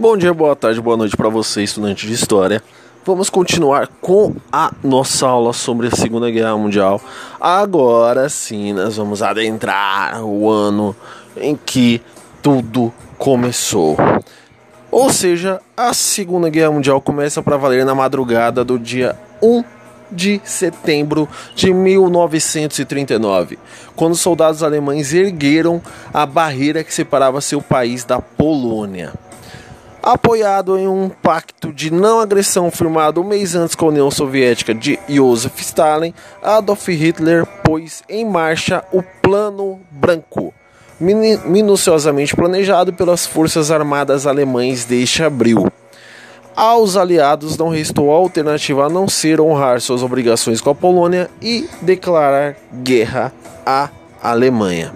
Bom dia, boa tarde, boa noite para você, estudante de história. Vamos continuar com a nossa aula sobre a Segunda Guerra Mundial. Agora sim, nós vamos adentrar o ano em que tudo começou. Ou seja, a Segunda Guerra Mundial começa para valer na madrugada do dia 1 de setembro de 1939, quando soldados alemães ergueram a barreira que separava seu país da Polônia apoiado em um pacto de não agressão firmado um mês antes com a União Soviética de Joseph Stalin, Adolf Hitler pôs em marcha o Plano Branco, minuciosamente planejado pelas Forças Armadas Alemães desde abril. Aos aliados não restou alternativa a não ser honrar suas obrigações com a Polônia e declarar guerra à Alemanha.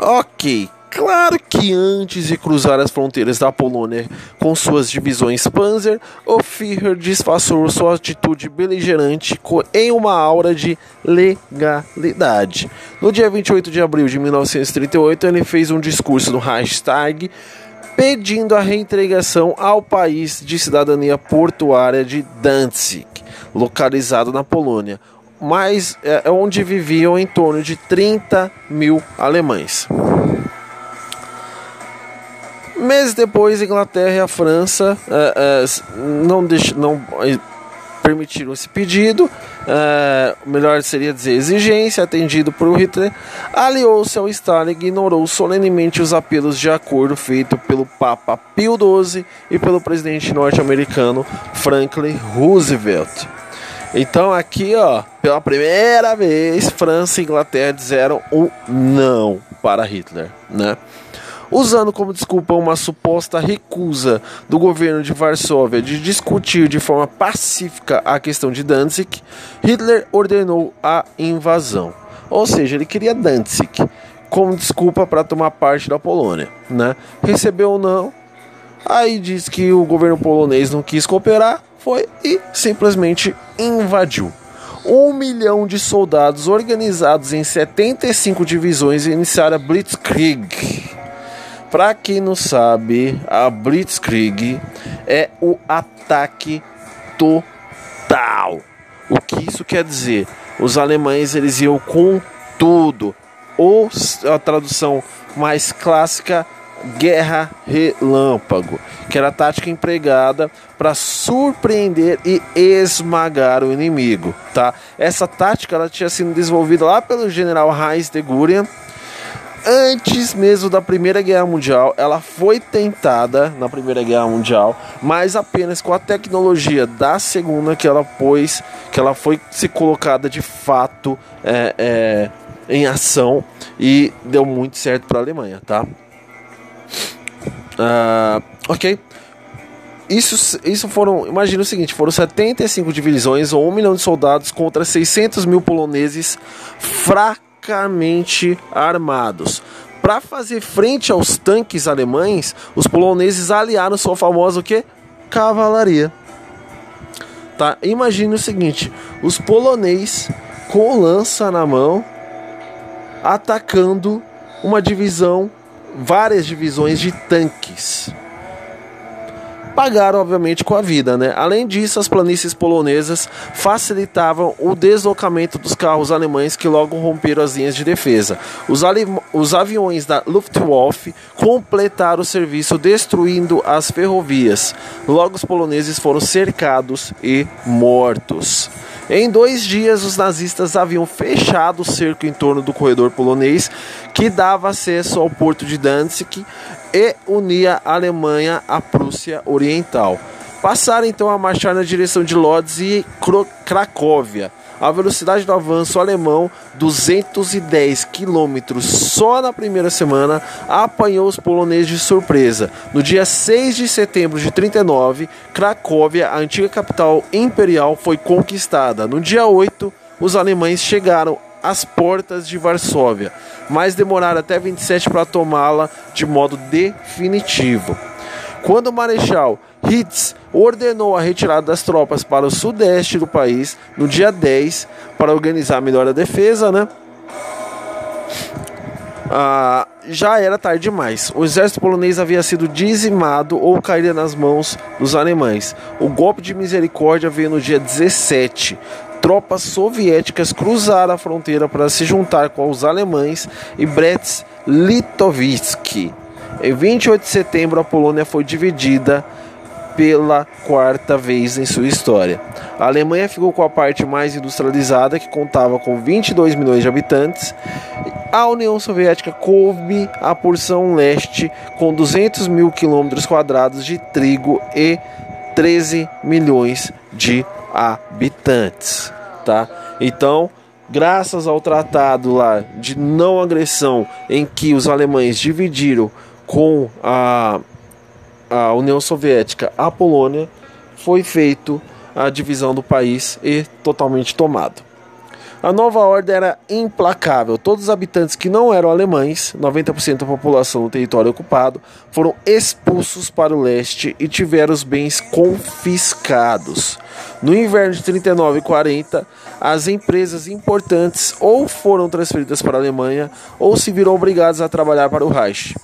Ok, Claro que antes de cruzar as fronteiras da Polônia com suas divisões Panzer, o Führer disfarçou sua atitude beligerante em uma aura de legalidade. No dia 28 de abril de 1938, ele fez um discurso no Reichstag pedindo a reintegração ao país de cidadania portuária de Danzig, localizado na Polônia, mas é onde viviam em torno de 30 mil alemães. Meses depois, a Inglaterra e a França é, é, não, deix, não permitiram esse pedido, é, melhor seria dizer exigência, atendido por Hitler, aliou-se ao Stalin e ignorou solenemente os apelos de acordo feito pelo Papa Pio XII e pelo presidente norte-americano Franklin Roosevelt. Então aqui, ó, pela primeira vez, França e Inglaterra disseram o não para Hitler, né? Usando como desculpa uma suposta recusa do governo de Varsóvia de discutir de forma pacífica a questão de Danzig, Hitler ordenou a invasão. Ou seja, ele queria Danzig como desculpa para tomar parte da Polônia, né? Recebeu ou não? Aí diz que o governo polonês não quis cooperar, foi e simplesmente invadiu. Um milhão de soldados organizados em 75 divisões iniciaram a Blitzkrieg, para quem não sabe, a Blitzkrieg é o ataque total. O que isso quer dizer? Os alemães eles iam com tudo. Ou a tradução mais clássica, guerra relâmpago, que era a tática empregada para surpreender e esmagar o inimigo, tá? Essa tática ela tinha sido desenvolvida lá pelo general Heinz de Gurian antes mesmo da Primeira Guerra Mundial, ela foi tentada na Primeira Guerra Mundial, mas apenas com a tecnologia da Segunda que ela pôs, que ela foi se colocada de fato é, é, em ação e deu muito certo para a Alemanha, tá? Uh, ok. Isso, isso foram, imagina o seguinte, foram 75 divisões ou 1 milhão de soldados contra 600 mil poloneses fracassados fracamente armados. Para fazer frente aos tanques alemães, os poloneses aliaram sua famosa o quê? Cavalaria. Tá? Imagine o seguinte: os poloneses com lança na mão atacando uma divisão, várias divisões de tanques pagaram, obviamente, com a vida. Né? Além disso, as planícies polonesas facilitavam o deslocamento dos carros alemães que logo romperam as linhas de defesa. Os, os aviões da Luftwaffe completaram o serviço destruindo as ferrovias. Logo, os poloneses foram cercados e mortos. Em dois dias, os nazistas haviam fechado o cerco em torno do corredor polonês, que dava acesso ao porto de Danzig e unia a Alemanha à Prússia Oriental. Passaram então a marchar na direção de Lodz e Cracóvia. A velocidade do avanço alemão, 210 km só na primeira semana, apanhou os poloneses de surpresa. No dia 6 de setembro de 39, Cracóvia, a antiga capital imperial, foi conquistada. No dia 8, os alemães chegaram às portas de Varsóvia, mas demoraram até 27 para tomá-la de modo definitivo. Quando o Marechal Hitz ordenou a retirada das tropas para o sudeste do país no dia 10 para organizar melhor a defesa, né? ah, já era tarde demais. O exército polonês havia sido dizimado ou caíra nas mãos dos alemães. O golpe de misericórdia veio no dia 17. Tropas soviéticas cruzaram a fronteira para se juntar com os alemães e Brest-Litovsk. Em 28 de setembro, a Polônia foi dividida pela quarta vez em sua história. A Alemanha ficou com a parte mais industrializada, que contava com 22 milhões de habitantes. A União Soviética coube a porção leste, com 200 mil quilômetros quadrados de trigo e 13 milhões de habitantes. Tá? Então, graças ao tratado lá de não agressão, em que os alemães dividiram com a a União Soviética à Polônia, foi feito a divisão do país e totalmente tomado. A nova ordem era implacável. Todos os habitantes que não eram alemães, 90% da população do território ocupado, foram expulsos para o leste e tiveram os bens confiscados. No inverno de 39 e 40, as empresas importantes ou foram transferidas para a Alemanha ou se viram obrigadas a trabalhar para o Reich.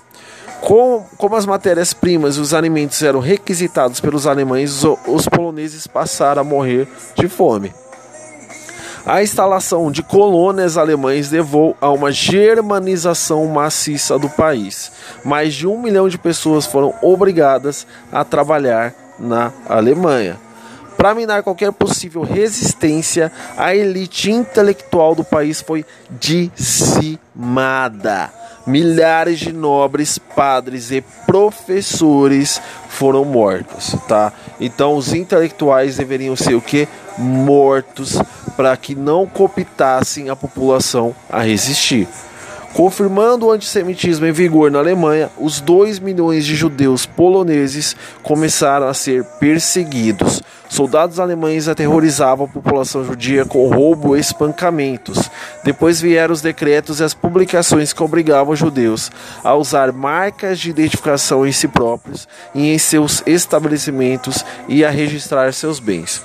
Com, como as matérias-primas e os alimentos eram requisitados pelos alemães, os poloneses passaram a morrer de fome. A instalação de colônias alemães levou a uma germanização maciça do país. Mais de um milhão de pessoas foram obrigadas a trabalhar na Alemanha. Para minar qualquer possível resistência, a elite intelectual do país foi dizimada milhares de nobres, padres e professores foram mortos, tá? Então os intelectuais deveriam ser o que? Mortos para que não cooptassem a população a resistir. Confirmando o antissemitismo em vigor na Alemanha, os 2 milhões de judeus poloneses começaram a ser perseguidos. Soldados alemães aterrorizavam a população judia com roubo e espancamentos. Depois vieram os decretos e as publicações que obrigavam os judeus a usar marcas de identificação em si próprios e em seus estabelecimentos e a registrar seus bens.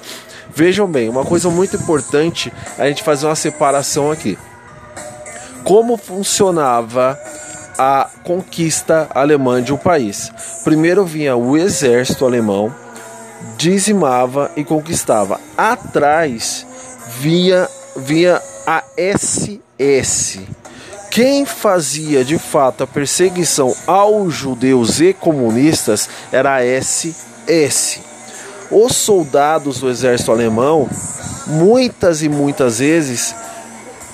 Vejam bem, uma coisa muito importante é a gente fazer uma separação aqui. Como funcionava a conquista alemã de um país? Primeiro vinha o exército alemão dizimava e conquistava. Atrás vinha, vinha a SS. Quem fazia de fato a perseguição aos judeus e comunistas era a SS. Os soldados do exército alemão, muitas e muitas vezes,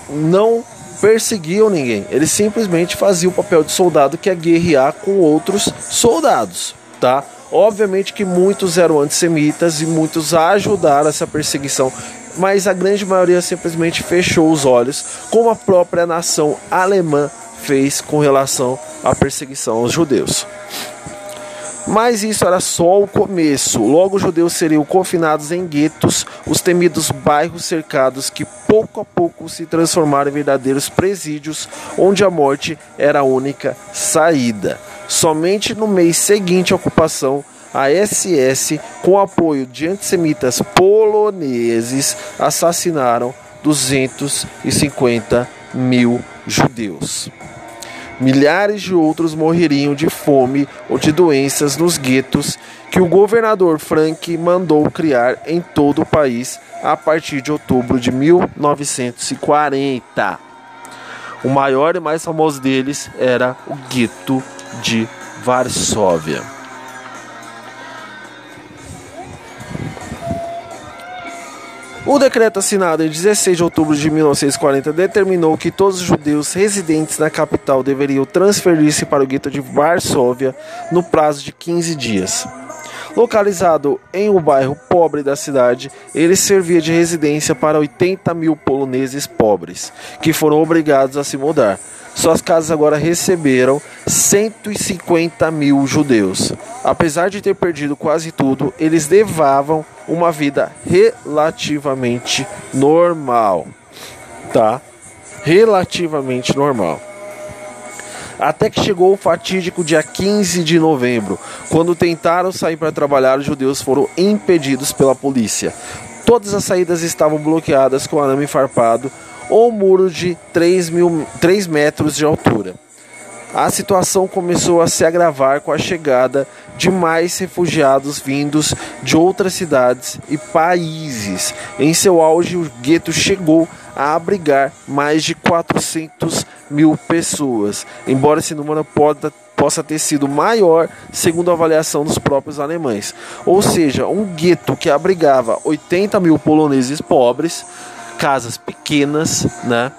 não perseguiam ninguém. Eles simplesmente faziam o papel de soldado que é guerrear com outros soldados, tá? Obviamente que muitos eram antissemitas e muitos ajudaram essa perseguição, mas a grande maioria simplesmente fechou os olhos, como a própria nação alemã fez com relação à perseguição aos judeus. Mas isso era só o começo. Logo, os judeus seriam confinados em guetos, os temidos bairros cercados que pouco a pouco se transformaram em verdadeiros presídios, onde a morte era a única saída. Somente no mês seguinte à ocupação, a SS, com apoio de antissemitas poloneses, assassinaram 250 mil judeus. Milhares de outros morreriam de fome ou de doenças nos guetos que o governador Frank mandou criar em todo o país a partir de outubro de 1940. O maior e mais famoso deles era o gueto de Varsóvia. O decreto assinado em 16 de outubro de 1940 determinou que todos os judeus residentes na capital deveriam transferir-se para o gueto de Varsóvia no prazo de 15 dias. Localizado em um bairro pobre da cidade, ele servia de residência para 80 mil poloneses pobres, que foram obrigados a se mudar. Suas casas agora receberam 150 mil judeus. Apesar de ter perdido quase tudo, eles levavam uma vida relativamente normal, tá? Relativamente normal. Até que chegou o fatídico dia 15 de novembro, quando tentaram sair para trabalhar, os judeus foram impedidos pela polícia. Todas as saídas estavam bloqueadas com arame farpado ou muro de 3, mil, 3 metros de altura. A situação começou a se agravar com a chegada de mais refugiados vindos de outras cidades e países. Em seu auge, o gueto chegou a abrigar mais de 400 mil pessoas, embora esse número possa ter sido maior, segundo a avaliação dos próprios alemães. Ou seja, um gueto que abrigava 80 mil poloneses pobres, casas pequenas, né,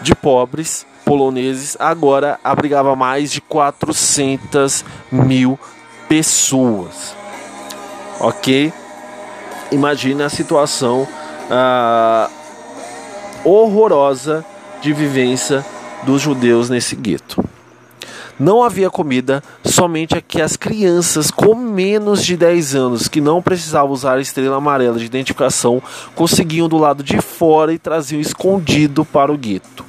de pobres poloneses, agora abrigava mais de 400 mil pessoas. Ok? Imagina a situação ah, horrorosa de vivência dos judeus nesse gueto. Não havia comida, somente a que as crianças com menos de 10 anos, que não precisavam usar a estrela amarela de identificação, conseguiam do lado de fora e traziam escondido para o gueto.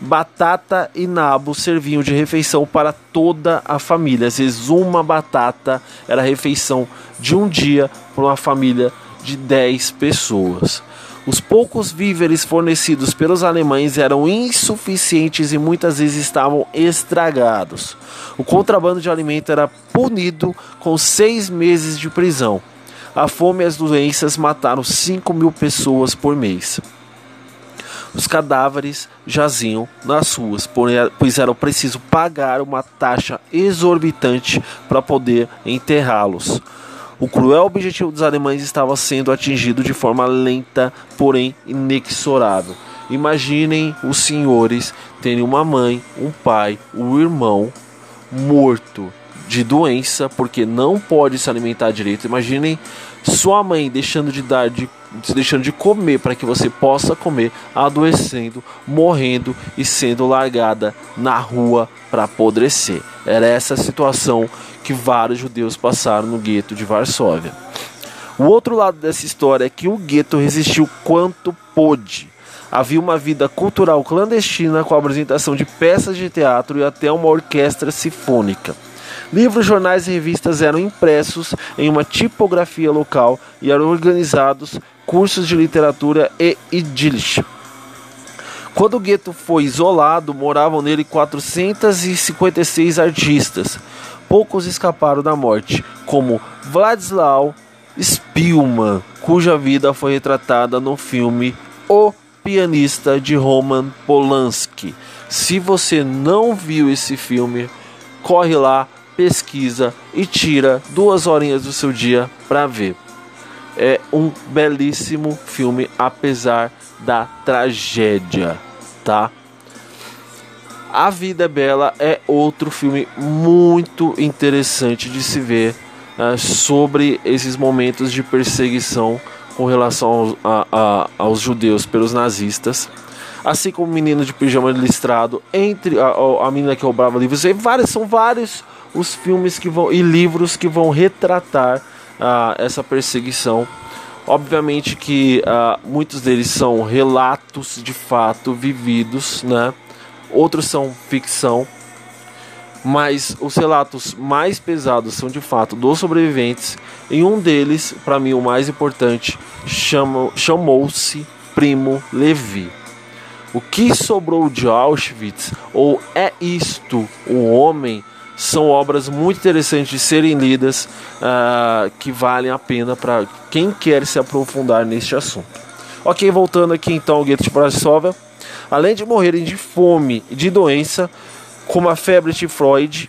Batata e nabo serviam de refeição para toda a família. Às vezes, uma batata era refeição de um dia para uma família de 10 pessoas. Os poucos víveres fornecidos pelos alemães eram insuficientes e muitas vezes estavam estragados. O contrabando de alimento era punido com seis meses de prisão. A fome e as doenças mataram 5 mil pessoas por mês. Os cadáveres jaziam nas ruas, pois era preciso pagar uma taxa exorbitante para poder enterrá-los. O cruel objetivo dos alemães estava sendo atingido de forma lenta, porém inexorável. Imaginem os senhores terem uma mãe, um pai, um irmão morto de doença porque não pode se alimentar direito. Imaginem sua mãe deixando de dar de deixando de comer para que você possa comer, adoecendo, morrendo e sendo largada na rua para apodrecer. Era essa a situação que vários judeus passaram no gueto de Varsóvia. O outro lado dessa história é que o gueto resistiu quanto pôde. Havia uma vida cultural clandestina com a apresentação de peças de teatro e até uma orquestra sinfônica. Livros, jornais e revistas eram impressos em uma tipografia local e eram organizados cursos de literatura e idílica. Quando o gueto foi isolado, moravam nele 456 artistas. Poucos escaparam da morte, como Władysław Spielmann, cuja vida foi retratada no filme O Pianista de Roman Polanski. Se você não viu esse filme, corre lá, pesquisa e tira duas horinhas do seu dia para ver. É um belíssimo filme, apesar da tragédia, tá? A Vida é Bela é outro filme muito interessante de se ver uh, sobre esses momentos de perseguição com relação aos, a, a, aos judeus pelos nazistas. Assim como o Menino de Pijama Listrado, entre a, a Menina que roubava livros, e vários, são vários os filmes que vão e livros que vão retratar uh, essa perseguição. Obviamente que uh, muitos deles são relatos de fato vividos, né? outros são ficção, mas os relatos mais pesados são de fato dos sobreviventes. Em um deles, para mim o mais importante, chamou-se Primo Levi. O que sobrou de Auschwitz, ou é isto o homem, são obras muito interessantes de serem lidas, uh, que valem a pena para quem quer se aprofundar neste assunto. Ok, voltando aqui então ao gueto de Brasova além de morrerem de fome e de doença, como a febre tifoide,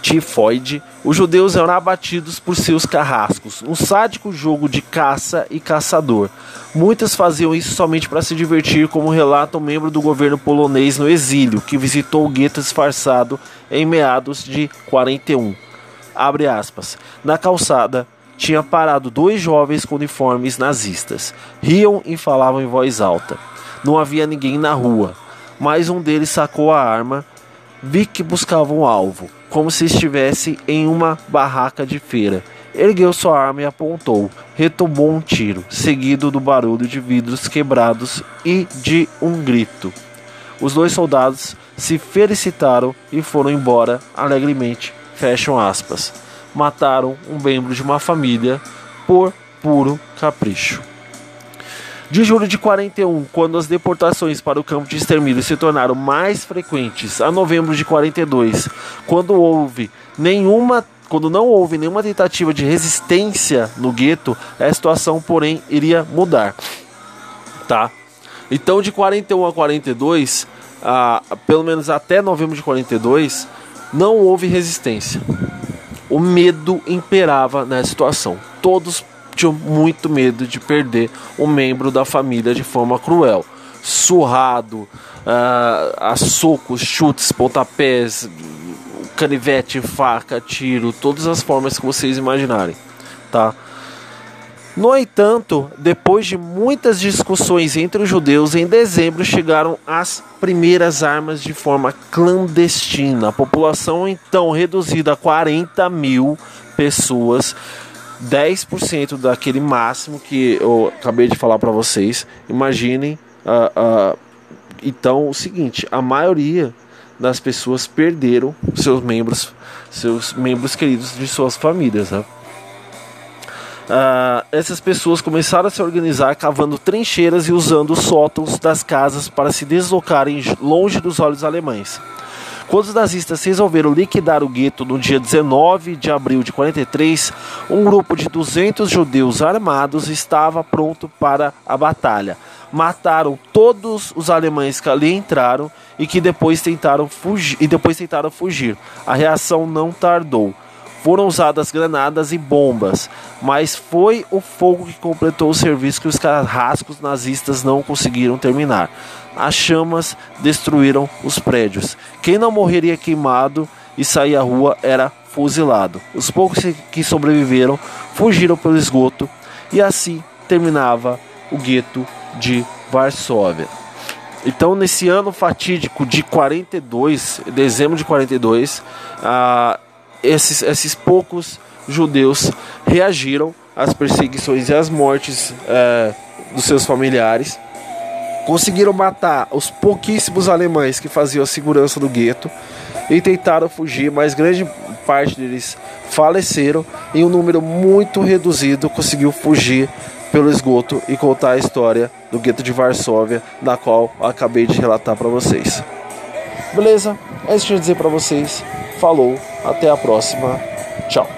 tifoide, os judeus eram abatidos por seus carrascos, um sádico jogo de caça e caçador. Muitas faziam isso somente para se divertir, como relata um membro do governo polonês no exílio, que visitou o gueto disfarçado em meados de 41. Abre aspas. Na calçada, tinha parado dois jovens com uniformes nazistas. Riam e falavam em voz alta. Não havia ninguém na rua, mas um deles sacou a arma. Vi que buscava um alvo, como se estivesse em uma barraca de feira. Ergueu sua arma e apontou. Retomou um tiro, seguido do barulho de vidros quebrados e de um grito. Os dois soldados se felicitaram e foram embora alegremente. Fecham aspas. Mataram um membro de uma família por puro capricho. De julho de 41, quando as deportações para o campo de extermínio se tornaram mais frequentes, a novembro de 42, quando houve nenhuma quando não houve nenhuma tentativa de resistência no gueto, a situação, porém, iria mudar. Tá? Então, de 41 a 42, a, pelo menos até novembro de 42, não houve resistência. O medo imperava na situação. Todos tinham muito medo de perder um membro da família de forma cruel. Surrado, uh, a socos, chutes, pontapés, canivete, faca, tiro, todas as formas que vocês imaginarem, tá? No entanto, depois de muitas discussões entre os judeus, em dezembro chegaram as primeiras armas de forma clandestina. A população então reduzida a 40 mil pessoas 10% daquele máximo que eu acabei de falar para vocês. Imaginem, uh, uh, então, o seguinte: a maioria das pessoas perderam seus membros, seus membros queridos de suas famílias. Né? Uh, essas pessoas começaram a se organizar cavando trincheiras e usando os sótãos das casas para se deslocarem longe dos olhos alemães. Quando os nazistas resolveram liquidar o gueto no dia 19 de abril de 43, um grupo de 200 judeus armados estava pronto para a batalha. Mataram todos os alemães que ali entraram e que depois tentaram fugir, e depois tentaram fugir. A reação não tardou. Foram usadas granadas e bombas, mas foi o fogo que completou o serviço que os carrascos nazistas não conseguiram terminar as chamas destruíram os prédios. Quem não morreria queimado e sair à rua era fuzilado. Os poucos que sobreviveram fugiram pelo esgoto e assim terminava o gueto de Varsóvia. Então, nesse ano fatídico de 42, dezembro de 42, ah, esses, esses poucos judeus reagiram às perseguições e às mortes eh, dos seus familiares Conseguiram matar os pouquíssimos alemães que faziam a segurança do gueto e tentaram fugir, mas grande parte deles faleceram e um número muito reduzido conseguiu fugir pelo esgoto e contar a história do gueto de Varsóvia, na qual acabei de relatar para vocês. Beleza? É isso que eu ia dizer para vocês. Falou, até a próxima. Tchau.